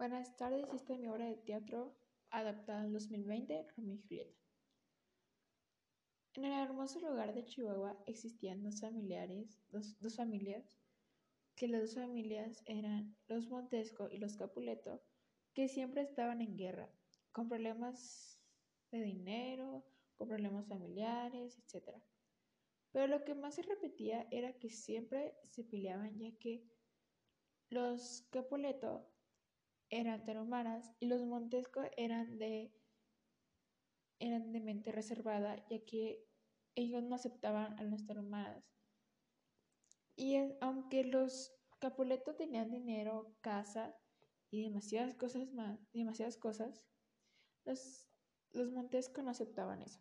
Buenas tardes, esta es mi obra de teatro adaptada en 2020, Romeo y Julieta. En el hermoso lugar de Chihuahua existían dos familiares, dos, dos familias, que las dos familias eran los Montesco y los Capuleto, que siempre estaban en guerra, con problemas de dinero, con problemas familiares, etc. Pero lo que más se repetía era que siempre se peleaban, ya que los Capuleto eran tarumanas y los Montesco eran de eran de mente reservada, ya que ellos no aceptaban a las tarumanas. Y aunque los Capuleto tenían dinero, casa y demasiadas cosas más, demasiadas cosas, los, los Montesco no aceptaban eso.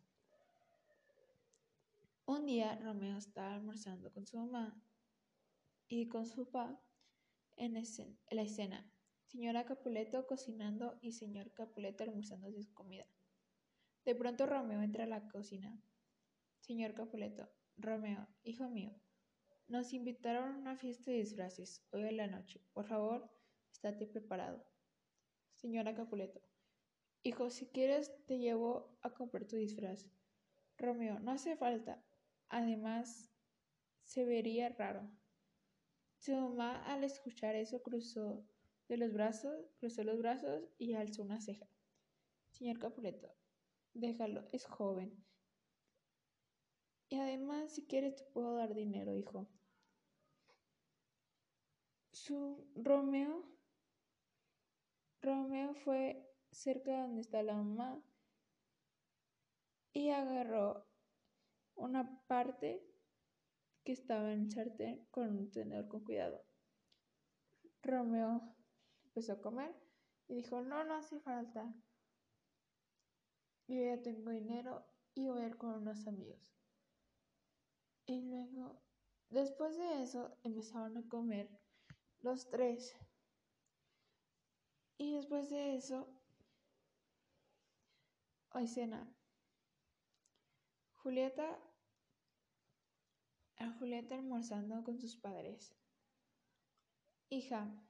Un día Romeo estaba almorzando con su mamá y con su papá en, la escena. Señora Capuleto cocinando y señor Capuleto almorzando su comida. De pronto Romeo entra a la cocina. Señor Capuleto, Romeo, hijo mío, nos invitaron a una fiesta de disfraces hoy en la noche. Por favor, estate preparado. Señora Capuleto, hijo, si quieres te llevo a comprar tu disfraz. Romeo, no hace falta. Además, se vería raro. Su mamá al escuchar eso cruzó de los brazos, cruzó los brazos y alzó una ceja. Señor Capuleto, déjalo, es joven. Y además, si quieres, te puedo dar dinero, hijo. Su Romeo, Romeo fue cerca de donde está la mamá y agarró una parte que estaba en el sartén con un tenedor con cuidado. Romeo empezó a comer y dijo, no, no hace falta. Yo ya tengo dinero y voy a ir con unos amigos. Y luego, después de eso, empezaron a comer los tres. Y después de eso, hay cena. Julieta a Julieta almorzando con sus padres. Hija.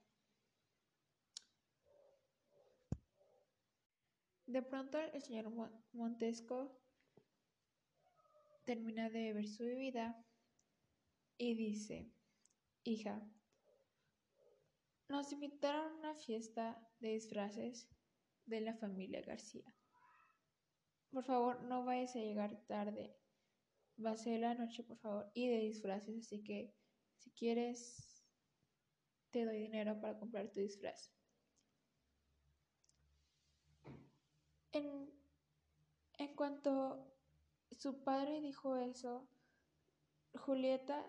De pronto el señor Montesco termina de ver su bebida y dice, hija, nos invitaron a una fiesta de disfraces de la familia García. Por favor, no vayas a llegar tarde va a ser la noche, por favor, y de disfraces, así que si quieres, te doy dinero para comprar tu disfraz. En, cuanto su padre dijo eso, Julieta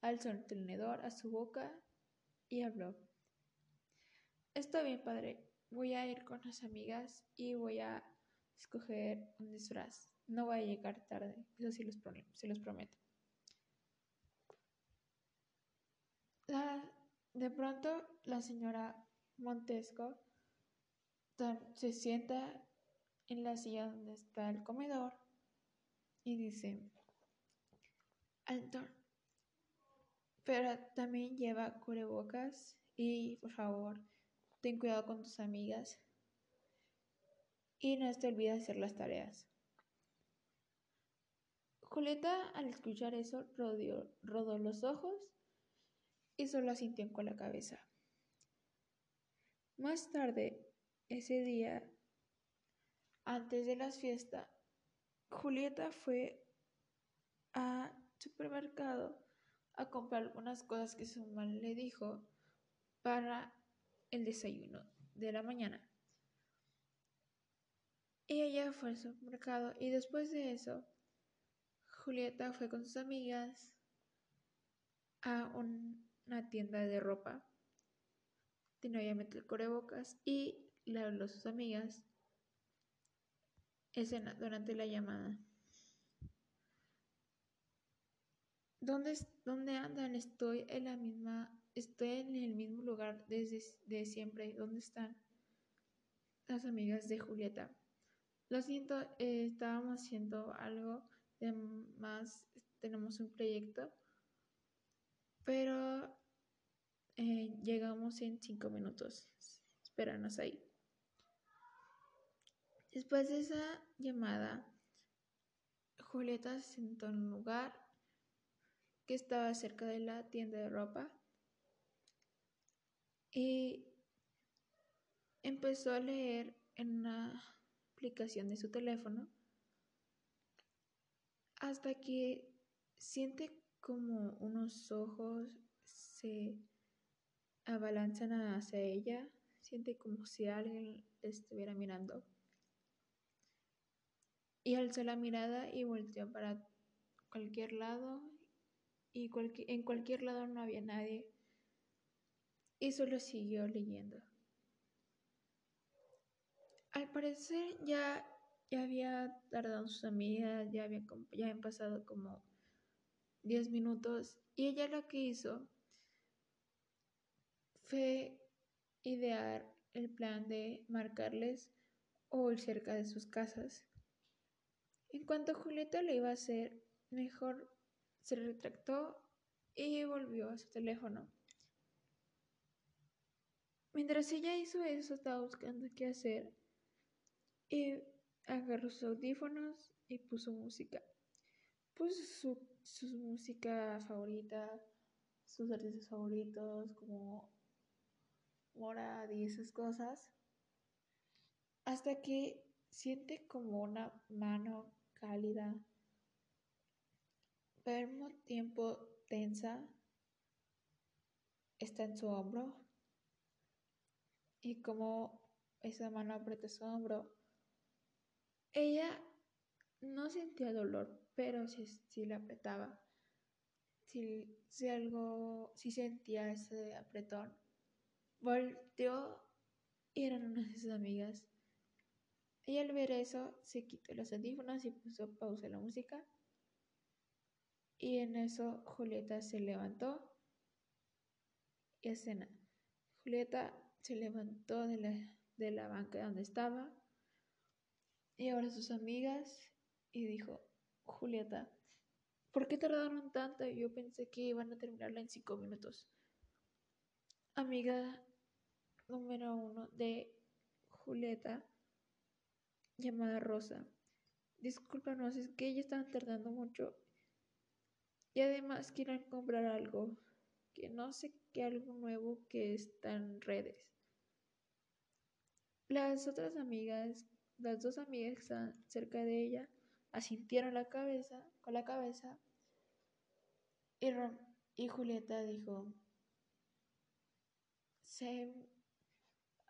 alzó el tenedor a su boca y habló. Está bien, padre, voy a ir con las amigas y voy a escoger un disfraz. No voy a llegar tarde, eso sí los, se los prometo. de pronto la señora Montesco se sienta en la silla donde está el comedor y dice, Anton, pero también lleva cubrebocas y por favor, ten cuidado con tus amigas y no te olvides hacer las tareas. Julieta, al escuchar eso, rodó los ojos y solo asintió con la cabeza. Más tarde, ese día, antes de las fiestas, Julieta fue al supermercado a comprar algunas cosas que su mamá le dijo para el desayuno de la mañana. Y ella fue al supermercado y después de eso Julieta fue con sus amigas a una tienda de ropa. Tenía obviamente el cubrebocas y le habló a sus amigas escena durante la llamada. ¿Dónde, ¿Dónde andan? Estoy en la misma, estoy en el mismo lugar desde de siempre. ¿Dónde están las amigas de Julieta? Lo siento, eh, estábamos haciendo algo más tenemos un proyecto, pero Eh, llegamos en cinco minutos. Espéranos ahí. Después de esa llamada, Julieta se sentó en un lugar que estaba cerca de la tienda de ropa y empezó a leer en una aplicación de su teléfono hasta que siente como unos ojos se abalanzan hacia ella, siente como si alguien estuviera mirando. Y alzó la mirada y volteó para cualquier lado y en cualquier lado no había nadie y solo siguió leyendo. Al parecer ya, ya había tardado sus amigas, ya, había, ya habían pasado como 10 minutos y ella lo que hizo fue idear el plan de marcarles o cerca de sus casas. En cuanto Julieta le iba a hacer, mejor se retractó y volvió a su teléfono. Mientras ella hizo eso, estaba buscando qué hacer y agarró sus audífonos y puso música. Puso su, su música favorita, sus artistas favoritos como Morad y esas cosas, hasta que siente como una mano cálida, pero tiempo tensa, está en su hombro y como esa mano aprieta su hombro, ella no sentía dolor, pero sí, sí la apretaba. Si, si algo, si sentía ese apretón. Volteó y eran unas de sus amigas. Y al ver eso, se quitó los audífonos y puso pausa la música. Y en eso Julieta se levantó y escena. Julieta se levantó de la, de la banca donde estaba y ahora sus amigas y dijo, Julieta, ¿por qué tardaron tanto? Yo pensé que iban a terminarla en cinco minutos. Amiga número uno de Julieta, llamada Rosa. Discúlpanos, es que ellos están tardando mucho. Y además quieren comprar algo, que no sé qué algo nuevo que está en redes. Las otras amigas, las dos amigas que están cerca de ella, asintieron la cabeza, con la cabeza. Y, y Julieta dijo, se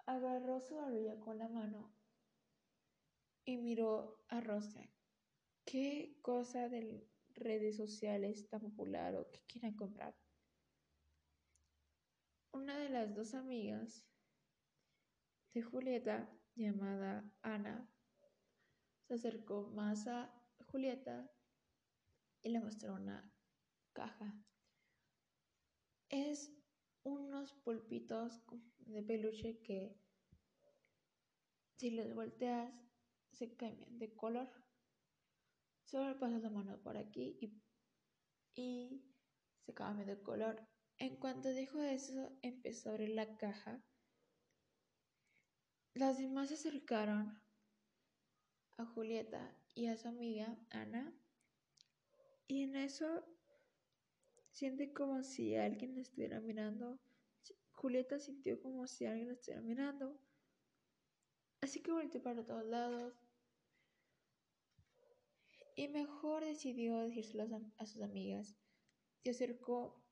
agarró su barbilla con la mano y miró a Rosa. ¿Qué cosa de redes sociales tan popular o que quieran comprar? Una de las dos amigas de Julieta, llamada Ana, se acercó más a Julieta y le mostró una caja. Es unos pulpitos de peluche que si los volteas se cambian de color. Solo pasas la mano por aquí y, y se cambia de color. En cuanto dijo eso, empezó a abrir la caja. Las demás se acercaron a Julieta y a su amiga Ana. Y en eso Siente como si alguien estuviera mirando. Julieta sintió como si alguien estuviera mirando. Así que volteó para todos lados. Y mejor decidió decírselo a sus amigas. Se acercó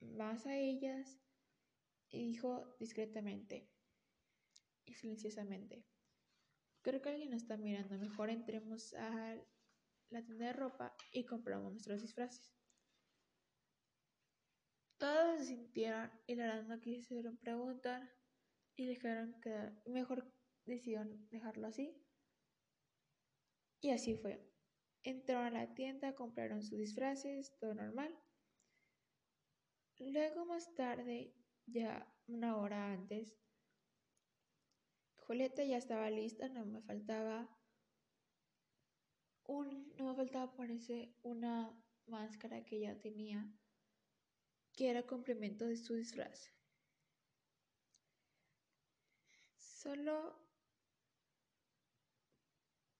más a ellas y dijo discretamente y silenciosamente. Creo que alguien nos está mirando. Mejor entremos a la tienda de ropa y compramos nuestros disfraces. Todos se sintieron y la no quisieron preguntar y dejaron quedar. Mejor decidieron dejarlo así. Y así fue. Entraron a la tienda, compraron sus disfraces, todo normal. Luego más tarde, ya una hora antes, Julieta ya estaba lista, no me faltaba un, no me faltaba ponerse una máscara que ya tenía, que era complemento de su disfraz. Solo,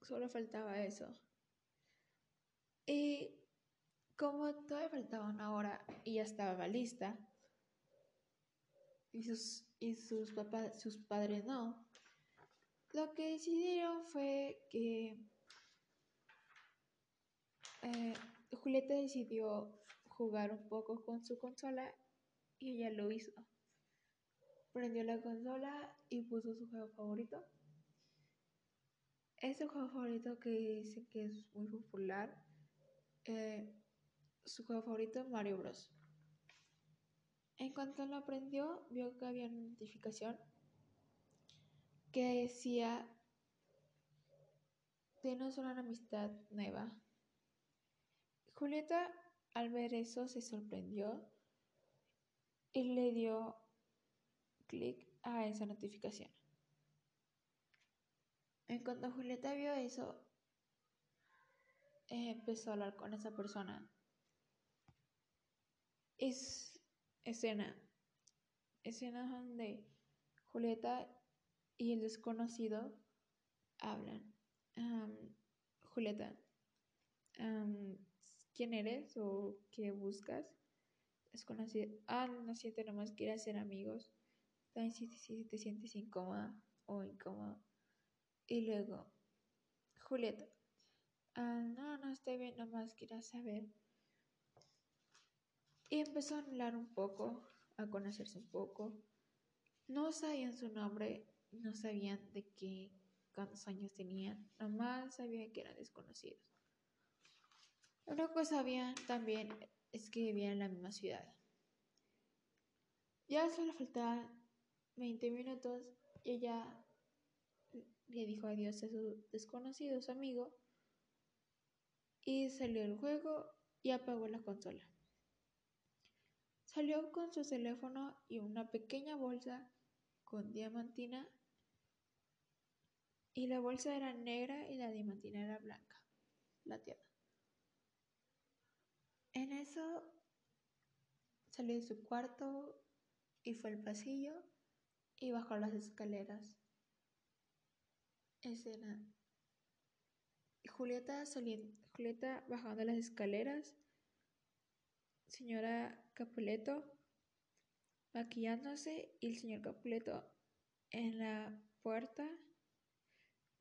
solo faltaba eso. Y como todavía faltaba una hora y ya estaba lista, y sus, y sus papás, sus padres no, lo que decidieron fue que eh, Julieta decidió jugar un poco con su consola y ella lo hizo. Prendió la consola y puso su juego favorito. Ese juego favorito que dice que es muy popular. Eh, su juego favorito Mario Bros. En cuanto lo aprendió, vio que había una notificación que decía, tenos una amistad nueva. Julieta al ver eso se sorprendió y le dio clic a esa notificación. En cuanto Julieta vio eso, empezó a hablar con esa persona. Es escena, escena donde Julieta y el desconocido hablan. Julieta, ¿quién eres o qué buscas? Desconocido, ah, no siento, nomás quieres ser amigos. También si, te sientes incómoda o incómodo. Y luego, Julieta, ah, no, no estoy bien, nomás quiero saber. Y empezó a hablar un poco, a conocerse un poco. No sabían su nombre, no sabían de qué, cuántos años tenían, nomás sabían que eran desconocidos. Lo que sabían también es que vivían en la misma ciudad. Ya solo faltaban 20 minutos y ella le dijo adiós a su desconocido, su amigo, y salió del juego y apagó la consola. Salió con su teléfono y una pequeña bolsa con diamantina y la bolsa era negra y la diamantina era blanca, plateada. En eso salió de su cuarto y fue al pasillo y bajó las escaleras. Escena. Julieta, saliendo, Julieta bajando las escaleras. Señora Capuleto maquillándose y el señor Capuleto en la puerta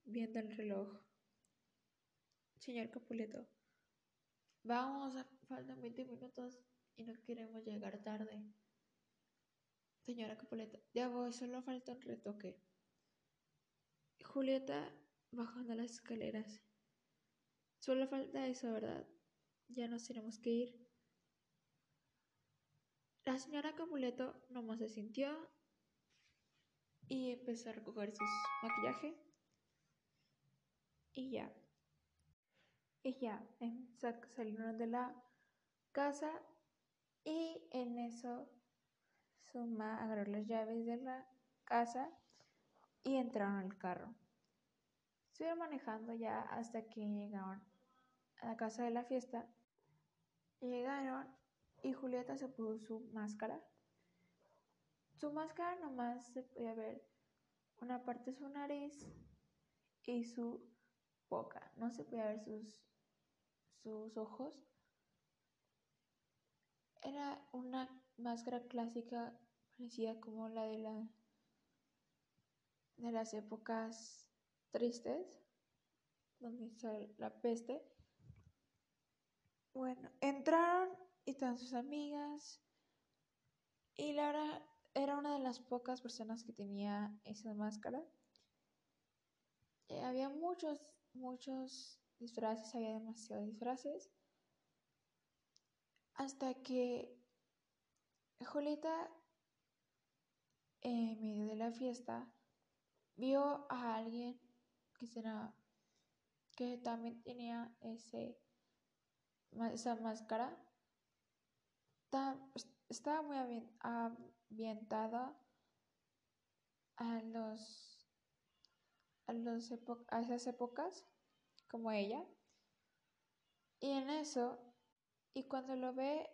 viendo el reloj. Señor Capuleto, vamos, faltan 20 minutos y no queremos llegar tarde. Señora Capuleto, ya voy, solo falta un retoque. Julieta bajando las escaleras. Solo falta eso, ¿verdad? Ya nos tenemos que ir. La señora Capuleto nomás se sintió y empezó a recoger su maquillaje y ya. Y ya, salieron de la casa y en eso Suma agarró las llaves de la casa y entraron al carro. Estuvieron manejando ya hasta que llegaron a la casa de la fiesta. Llegaron y Julieta se puso su máscara. Su máscara nomás se podía ver una parte de su nariz y su poca, no se podía ver sus, sus ojos. Era una máscara clásica parecida como la de la de las épocas tristes, donde está la peste. Bueno, entraron y estaban sus amigas y Laura era una de las pocas personas que tenía esa máscara. Eh, había muchos muchos disfraces, había demasiados disfraces. Hasta que Julieta, en medio de la fiesta, vio a alguien que será que también tenía ese esa máscara estaba muy ambientada a los a, los a esas épocas como ella. Y en eso, y cuando lo ve,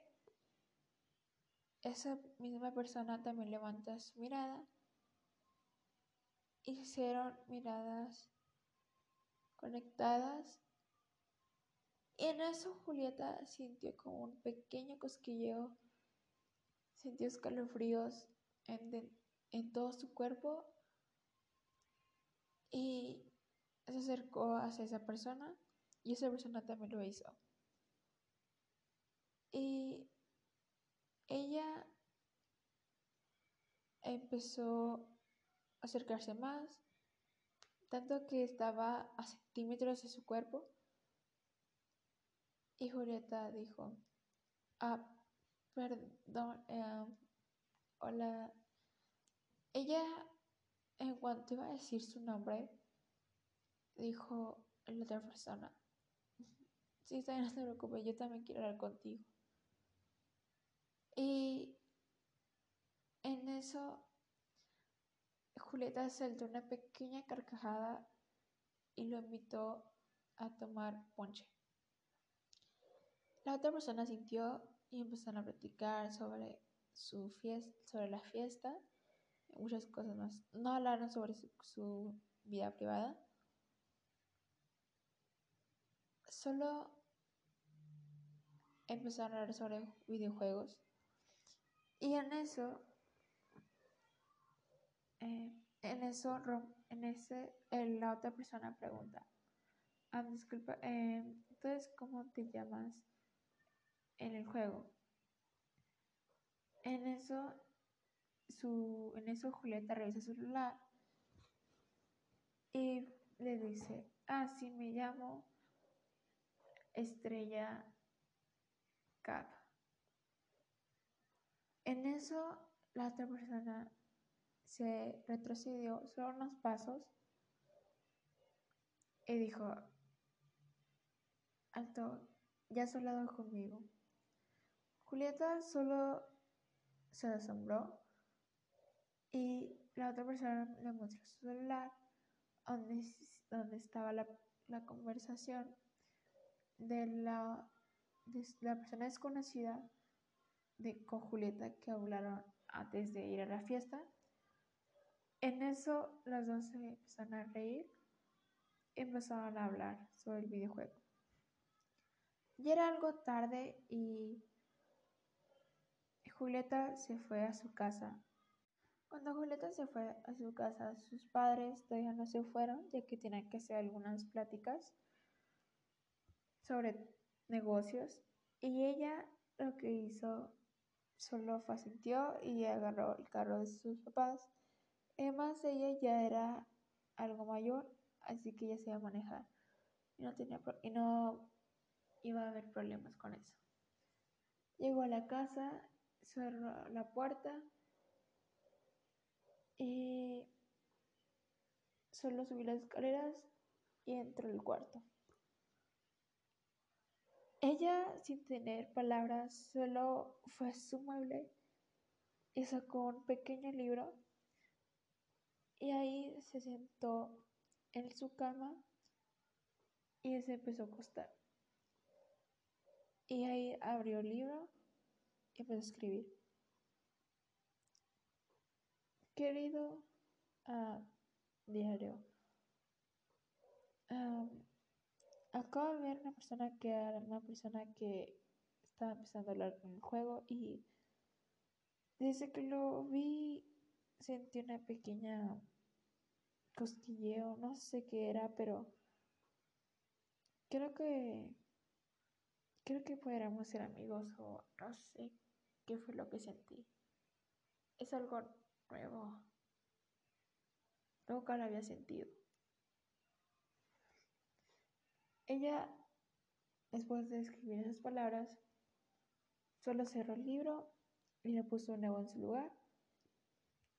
esa misma persona también levanta su mirada hicieron miradas conectadas. Y en eso Julieta sintió como un pequeño cosquilleo, sintió escalofríos en, en todo su cuerpo y se acercó hacia esa persona y esa persona también lo hizo. Y ella empezó a acercarse más, tanto que estaba a centímetros de su cuerpo. Y Julieta dijo, ah, perdón, eh, hola. Ella, en cuanto iba a decir su nombre, dijo la otra persona, sí, está bien, no te preocupes, yo también quiero hablar contigo. Y en eso Julieta saltó una pequeña carcajada y lo invitó a tomar ponche. La otra persona sintió y empezaron a platicar sobre su fiesta, sobre la fiesta, muchas cosas más. No hablaron sobre su vida privada. Solo empezaron a hablar sobre videojuegos y en eso, eh, en eso, en ese, la otra persona pregunta, ah, disculpa, eh, entonces, ¿cómo te llamas en el juego? En eso, su, en eso Julieta revisa su celular y le dice, ah, sí, me llamo Estrella Cap. En eso, la otra persona se retrocedió solo unos pasos y dijo, alto, ya has hablado conmigo. Julieta solo se asombró y la otra persona le mostró su celular donde, donde estaba la, conversación de la, de la persona desconocida de, con Julieta que hablaron antes de ir a la fiesta. En eso las dos se empezaron a reír y empezaron a hablar sobre el videojuego. Ya era algo tarde y Julieta se fue a su casa. Cuando Julieta se fue a su casa, sus padres todavía no se fueron, ya que tenían que hacer algunas pláticas sobre negocios. Y ella lo que hizo Solo fue y agarró el carro de sus papás. Además, ella ya era algo mayor, así que ella se iba a manejar. Y no, tenía y no iba a haber problemas con eso. Llegó a la casa, cerró la puerta y solo subió las escaleras y entró al cuarto. Ella, sin tener palabras, solo fue a su mueble y sacó un pequeño libro y ahí se sentó en su cama y se empezó a acostar. Y ahí abrió el libro y empezó a escribir. Querido ah, diario, ah, acabo de ver una persona que era una persona que estaba empezando a hablar con el juego y desde que lo vi sentí una pequeña cosquilleo, no sé qué era, pero creo que creo que podríamos ser amigos o no sé qué fue lo que sentí. Es algo nuevo. Nunca lo había sentido. Ella, después de escribir esas palabras, solo cerró el libro y le puso un nuevo en su lugar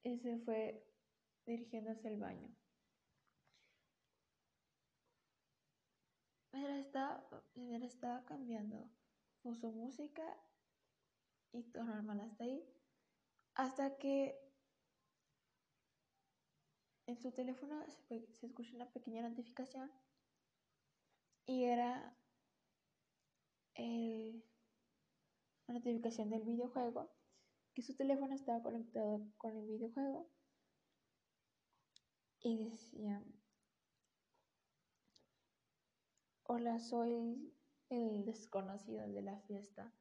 y se fue dirigiéndose al baño. Estaba, cambiando, puso música y todo normal hasta ahí, hasta que en su teléfono se, se escucha una pequeña notificación y era la notificación del videojuego que su teléfono estaba conectado con el videojuego y decía, hola, soy el desconocido de la fiesta.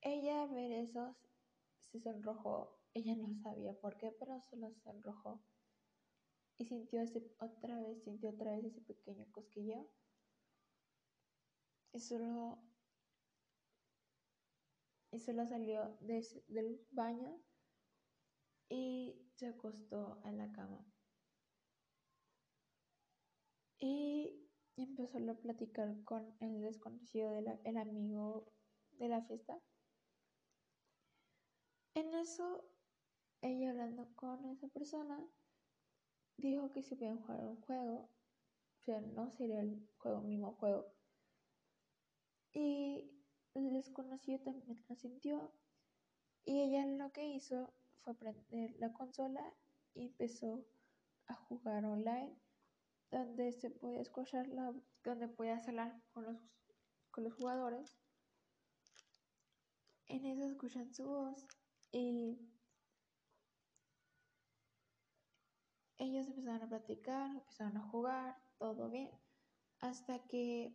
Ella al ver eso se sonrojó. Ella no sabía por qué, pero solo se sonrojó. Y sintió ese, otra vez, sintió otra vez ese pequeño cosquilleo. Y solo, y solo salió del baño y se acostó en la cama. Y empezó a platicar con el desconocido, el amigo de la fiesta. En eso, ella hablando con esa persona, dijo que se podían jugar un juego, o sea, no sería el juego, mismo juego. Y el desconocido también lo sintió. Y ella lo que hizo fue prender la consola y empezó a jugar online, donde se podía escuchar la, donde podía hablar con los, con los jugadores. En eso escuchan su voz y ellos empezaron a platicar, empezaron a jugar, todo bien, hasta que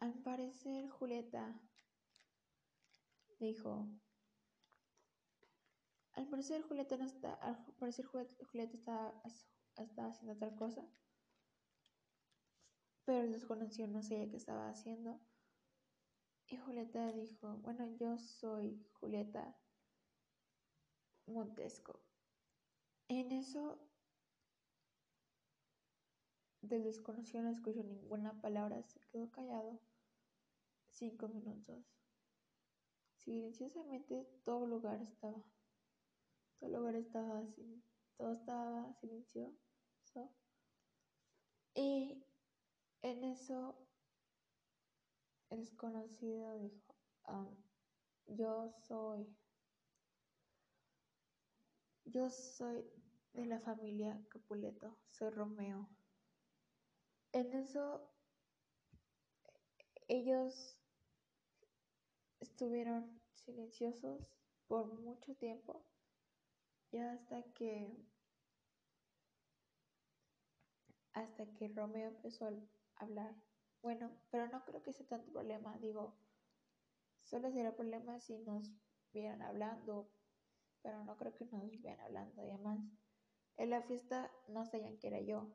al parecer Julieta dijo, al parecer Julieta no está, al parecer Julieta está, haciendo tal cosa, pero el desconocido no sabía qué estaba haciendo. Y Julieta dijo, bueno, yo soy Julieta Montesco. En eso del desconocido no escuchó ninguna palabra, se quedó callado cinco minutos. Silenciosamente todo lugar estaba, todo lugar estaba así, todo estaba silencioso. Y en eso el desconocido dijo, ah, yo soy, yo soy de la familia Capuleto, soy Romeo. En eso ellos estuvieron silenciosos por mucho tiempo y hasta que hasta que Romeo empezó a hablar bueno, pero no creo que sea tanto problema. Digo, solo sería problema si nos vieran hablando, pero no creo que nos vieran hablando. Y además, en la fiesta no sabían que era yo.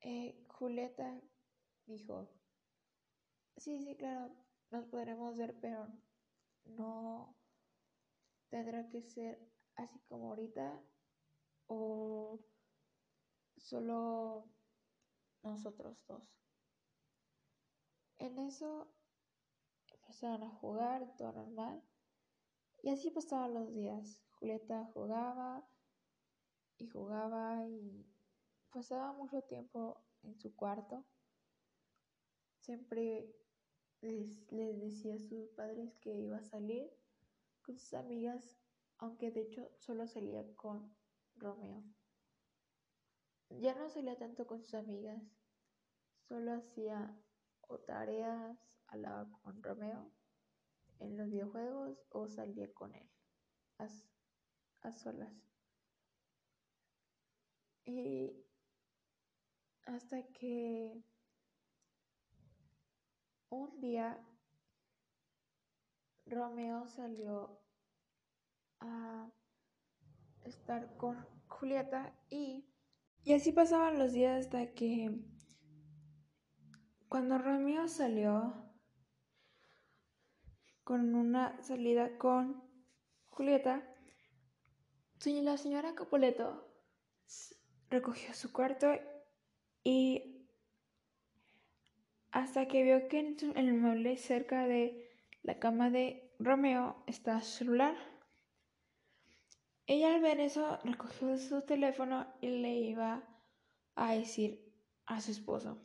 Eh, Julieta dijo, sí, sí, claro, nos podremos ver, pero no tendrá que ser así como ahorita o solo nosotros dos. En eso empezaron a jugar, todo normal. Y así pasaban los días. Julieta jugaba y jugaba y pasaba mucho tiempo en su cuarto. Siempre les, les, decía a sus padres que iba a salir con sus amigas, aunque de hecho solo salía con Romeo. Ya no salía tanto con sus amigas, solo hacía o tareas, hablaba con Romeo en los videojuegos o salía con él a, a solas. Y hasta que un día Romeo salió a estar con Julieta y y así pasaban los días hasta que cuando Romeo salió con una salida con Julieta, la señora Capoleto recogió su cuarto y hasta que vio que en el mueble cerca de la cama de Romeo su celular. Ella al ver eso recogió su teléfono y le iba a decir a su esposo.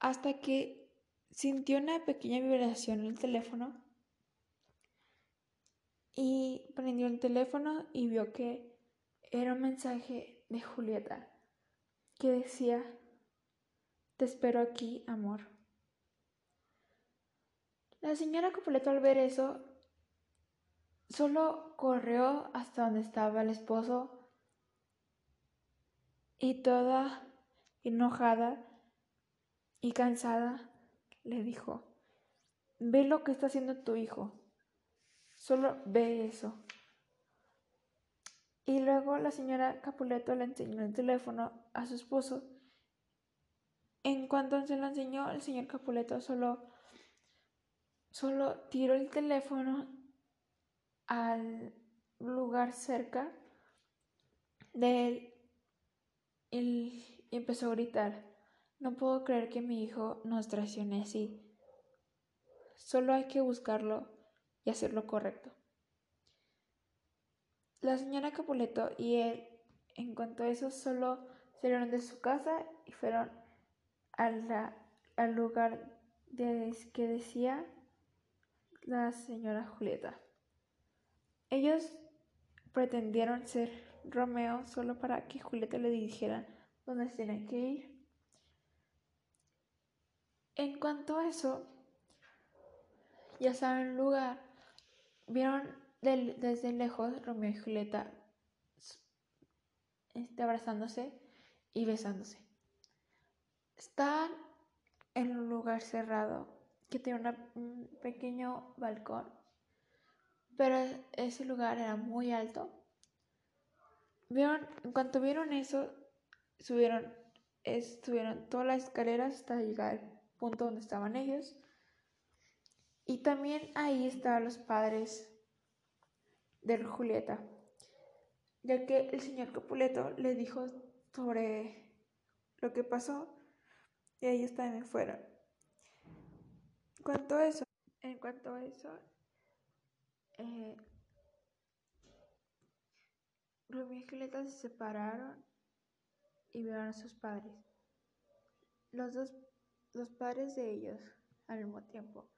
Hasta que sintió una pequeña vibración en el teléfono y prendió el teléfono y vio que era un mensaje de Julieta que decía, te espero aquí, amor. La señora Copoleto al ver eso Solo corrió hasta donde estaba el esposo y toda enojada y cansada le dijo, ve lo que está haciendo tu hijo, solo ve eso. Y luego la señora Capuleto le enseñó el teléfono a su esposo. En cuanto se lo enseñó, el señor Capuleto solo, solo tiró el teléfono al lugar cerca de él y empezó a gritar, no puedo creer que mi hijo nos traicione así. Solo hay que buscarlo y hacer lo correcto. La señora Capuleto y él, en cuanto a eso, solo salieron de su casa y fueron al lugar de, que decía la señora Julieta. Ellos pretendieron ser Romeo solo para que Julieta le dijera dónde se tenía que ir. En cuanto a eso, ya saben lugar, vieron desde lejos Romeo y Julieta este, abrazándose y besándose. Están en un lugar cerrado que tiene un pequeño balcón pero ese lugar era muy alto. Vieron, en cuanto vieron eso, subieron, subieron todas las escaleras hasta llegar al punto donde estaban ellos. Y también ahí estaban los padres de Julieta, ya que el señor Capuleto le dijo sobre lo que pasó y ellos también fueron. En cuanto a eso, en cuanto a eso, Romeo y Julieta se separaron y vieron a sus padres. Los dos, los padres de ellos al mismo tiempo.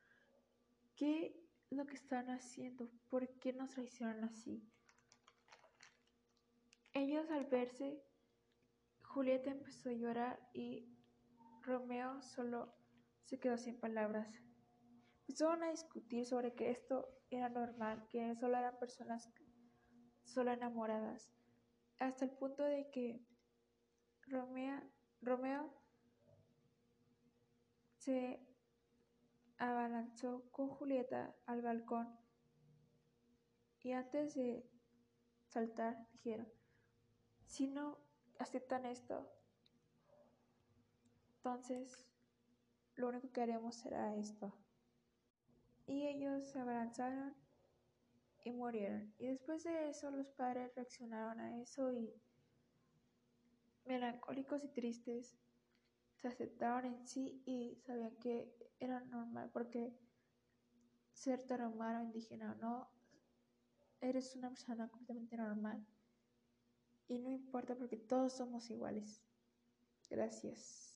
¿Qué es lo que están haciendo? ¿Por qué nos traicionan así? Ellos al verse, Julieta empezó a llorar y Romeo solo se quedó sin palabras. Empezaron a discutir sobre que esto era normal, que solo eran personas solo enamoradas, hasta el punto de que Romeo, Romeo se abalanzó con Julieta al balcón y antes de saltar dijeron, si no aceptan esto, entonces lo único que haremos será esto y ellos se abrazaron y murieron. Y después de eso los padres reaccionaron a eso y melancólicos y tristes se aceptaron en sí y sabían que era normal porque ser tarahumano indígena o no, eres una persona completamente normal y no importa porque todos somos iguales. Gracias.